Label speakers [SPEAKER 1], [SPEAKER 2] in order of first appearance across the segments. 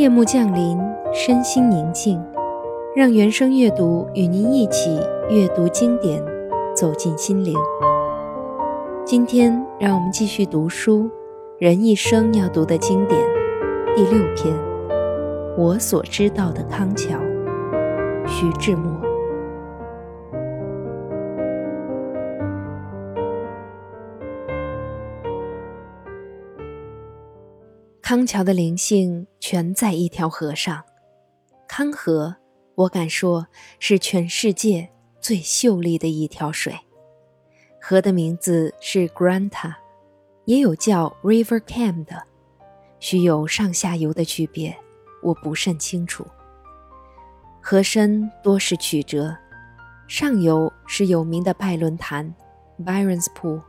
[SPEAKER 1] 夜幕降临，身心宁静，让原声阅读与您一起阅读经典，走进心灵。今天，让我们继续读书《人一生要读的经典》第六篇《我所知道的康桥》，徐志摩。康桥的灵性全在一条河上，康河，我敢说是全世界最秀丽的一条水。河的名字是 Granta，也有叫 River Cam 的，须有上下游的区别，我不甚清楚。河身多是曲折，上游是有名的拜伦潭 （Byron's Pool），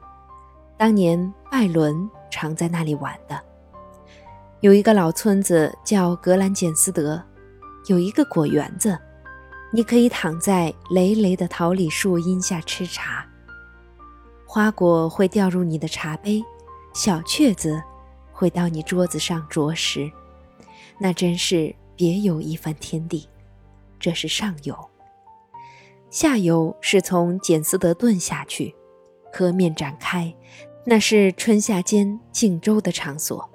[SPEAKER 1] 当年拜伦常在那里玩的。有一个老村子叫格兰简斯德，有一个果园子，你可以躺在累累的桃李树荫下吃茶，花果会掉入你的茶杯，小雀子会到你桌子上啄食，那真是别有一番天地。这是上游，下游是从简斯德顿下去，河面展开，那是春夏间竞舟的场所。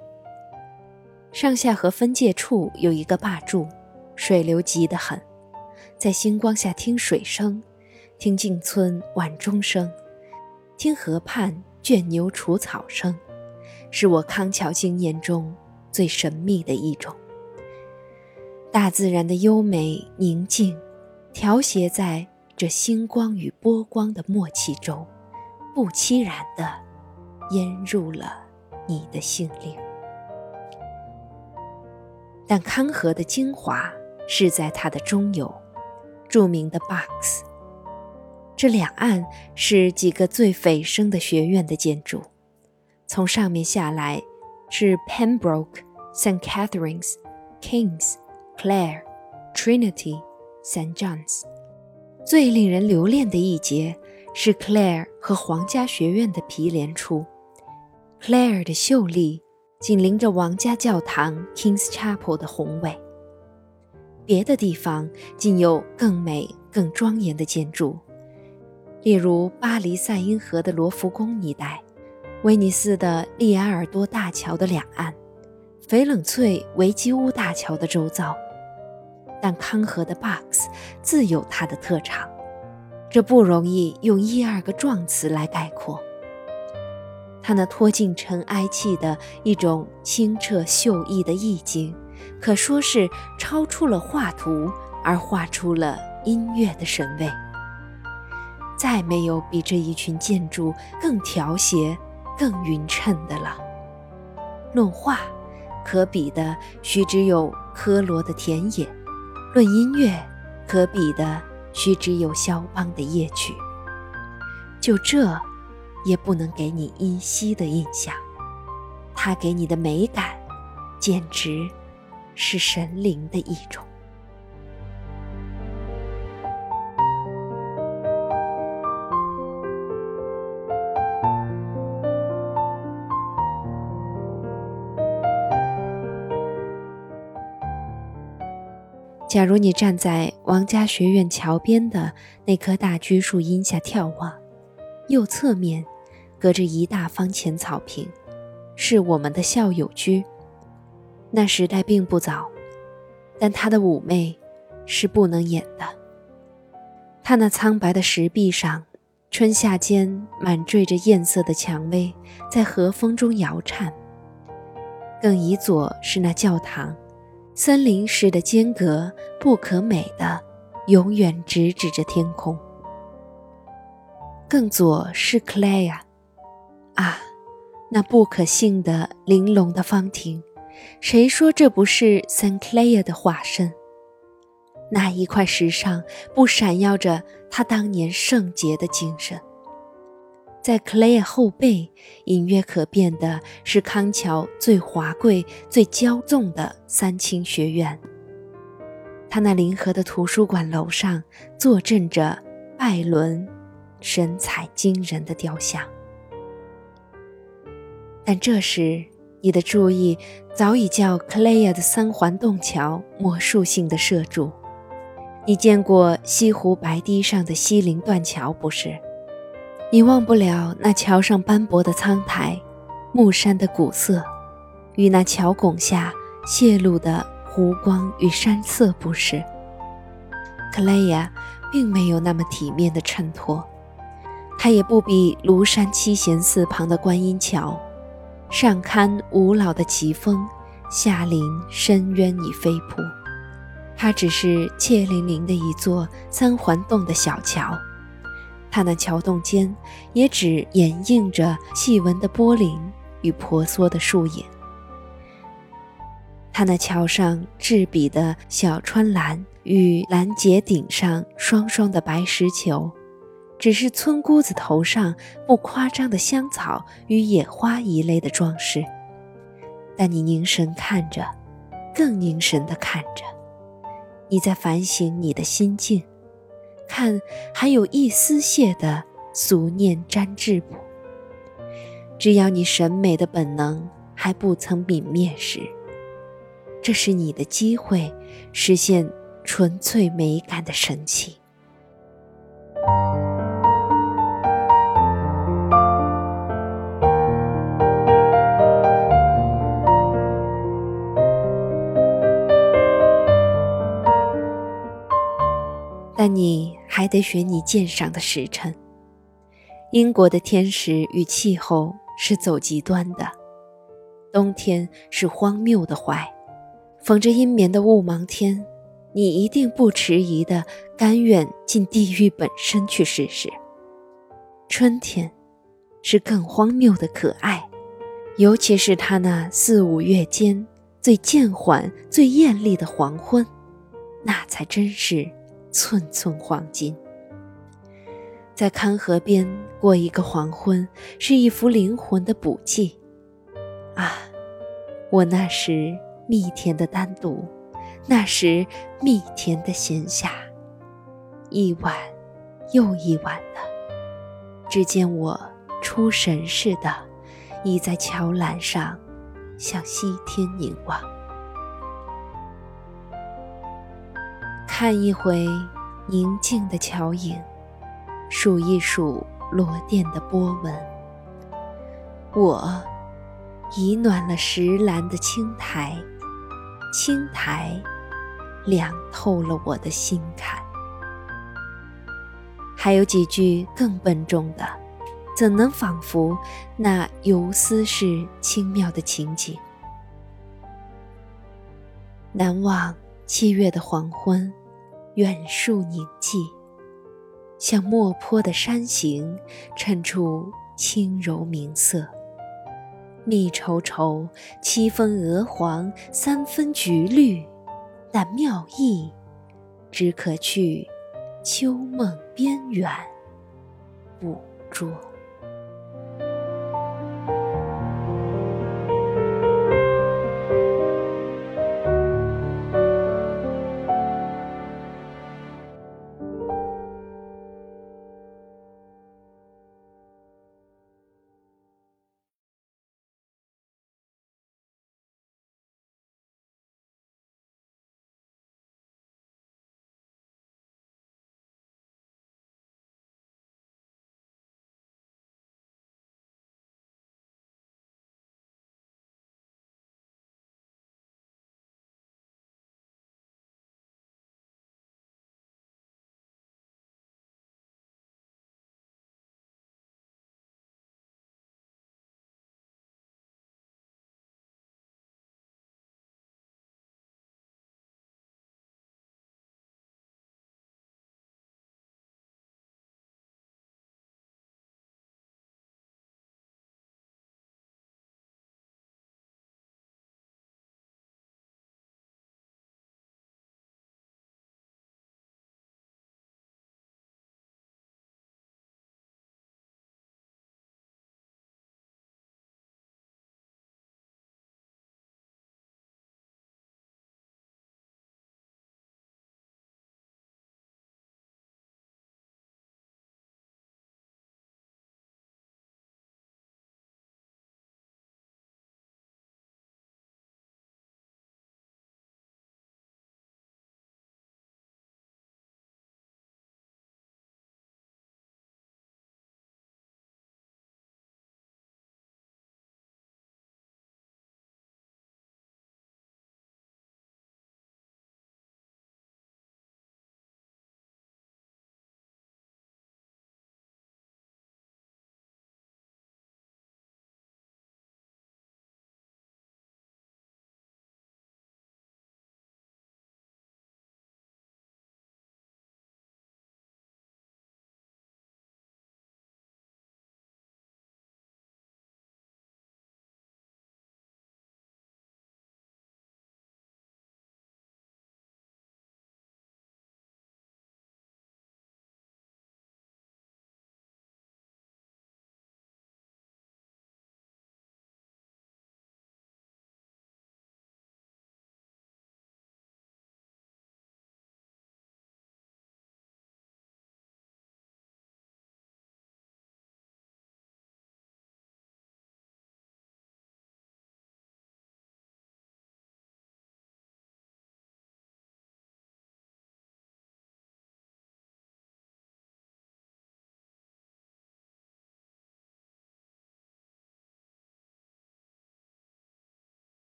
[SPEAKER 1] 上下河分界处有一个坝柱，水流急得很。在星光下听水声，听进村晚钟声，听河畔倦牛除草声，是我康桥经验中最神秘的一种。大自然的优美宁静，调谐在这星光与波光的默契中，不期然地淹入了你的心灵。但康河的精华是在它的中游，著名的 Box。这两岸是几个最蜚声的学院的建筑，从上面下来是 Pembroke、St. Catherine's、Kings、Clare、Trinity、St. John's。最令人留恋的一节是 Clare 和皇家学院的毗连处，Clare 的秀丽。紧邻着王家教堂 King's Chapel 的宏伟，别的地方竟有更美、更庄严的建筑，例如巴黎塞因河的罗浮宫一带，威尼斯的利埃尔多大桥的两岸，翡冷翠维基乌大桥的周遭。但康河的 Box 自有它的特长，这不容易用一二个状词来概括。他那脱尽尘埃气的一种清澈秀逸的意境，可说是超出了画图，而画出了音乐的神味。再没有比这一群建筑更调谐、更匀称的了。论画，可比的须只有科罗的田野；论音乐，可比的须只有肖邦的夜曲。就这。也不能给你依稀的印象，它给你的美感，简直是神灵的一种。假如你站在王家学院桥边的那棵大橘树荫下眺望，右侧面。隔着一大方浅草坪，是我们的校友居。那时代并不早，但他的妩媚是不能掩的。他那苍白的石壁上，春夏间满缀着艳色的蔷薇，在和风中摇颤。更以左是那教堂，森林似的间隔，不可美的，永远直指着天空。更左是 Clare。啊，那不可信的玲珑的方亭，谁说这不是 Saint Clare 的化身？那一块石上不闪耀着他当年圣洁的精神？在 Clare 后背，隐约可辨的是康桥最华贵、最骄纵的三清学院。他那临河的图书馆楼上，坐镇着拜伦，神采惊人的雕像。但这时，你的注意早已叫克雷亚的三环洞桥魔术性的射住。你见过西湖白堤上的西泠断桥不是？你忘不了那桥上斑驳的苍苔、木山的古色，与那桥拱下泄露的湖光与山色不是？克莱亚并没有那么体面的衬托，它也不比庐山七贤寺旁的观音桥。上堪五老的奇峰，下临深渊已飞瀑。它只是怯淋淋的一座三环洞的小桥，它那桥洞间也只掩映着细纹的波棱与婆娑的树影。它那桥上质笔的小川蓝与蓝结顶上双双的白石球。只是村姑子头上不夸张的香草与野花一类的装饰，但你凝神看着，更凝神地看着，你在反省你的心境，看还有一丝屑的俗念沾质不？只要你审美的本能还不曾泯灭时，这是你的机会，实现纯粹美感的神奇。但你还得选你鉴赏的时辰。英国的天时与气候是走极端的，冬天是荒谬的坏，逢着阴绵的雾茫天，你一定不迟疑的甘愿进地狱本身去试试。春天，是更荒谬的可爱，尤其是它那四五月间最渐缓、最艳丽的黄昏，那才真是。寸寸黄金，在康河边过一个黄昏，是一幅灵魂的补剂。啊，我那时蜜甜的单独，那时蜜甜的闲暇，一晚又一晚的，只见我出神似的，倚在桥栏上，向西天凝望。看一回宁静的桥影，数一数罗甸的波纹。我已暖了石栏的青苔，青苔凉透了我的心坎。还有几句更笨重的，怎能仿佛那游丝式轻妙的情景？难忘七月的黄昏。远树凝寂，像墨坡的山形，衬出轻柔明色。密稠稠，七分鹅黄，三分橘绿，但妙意，只可去秋梦边缘捕捉。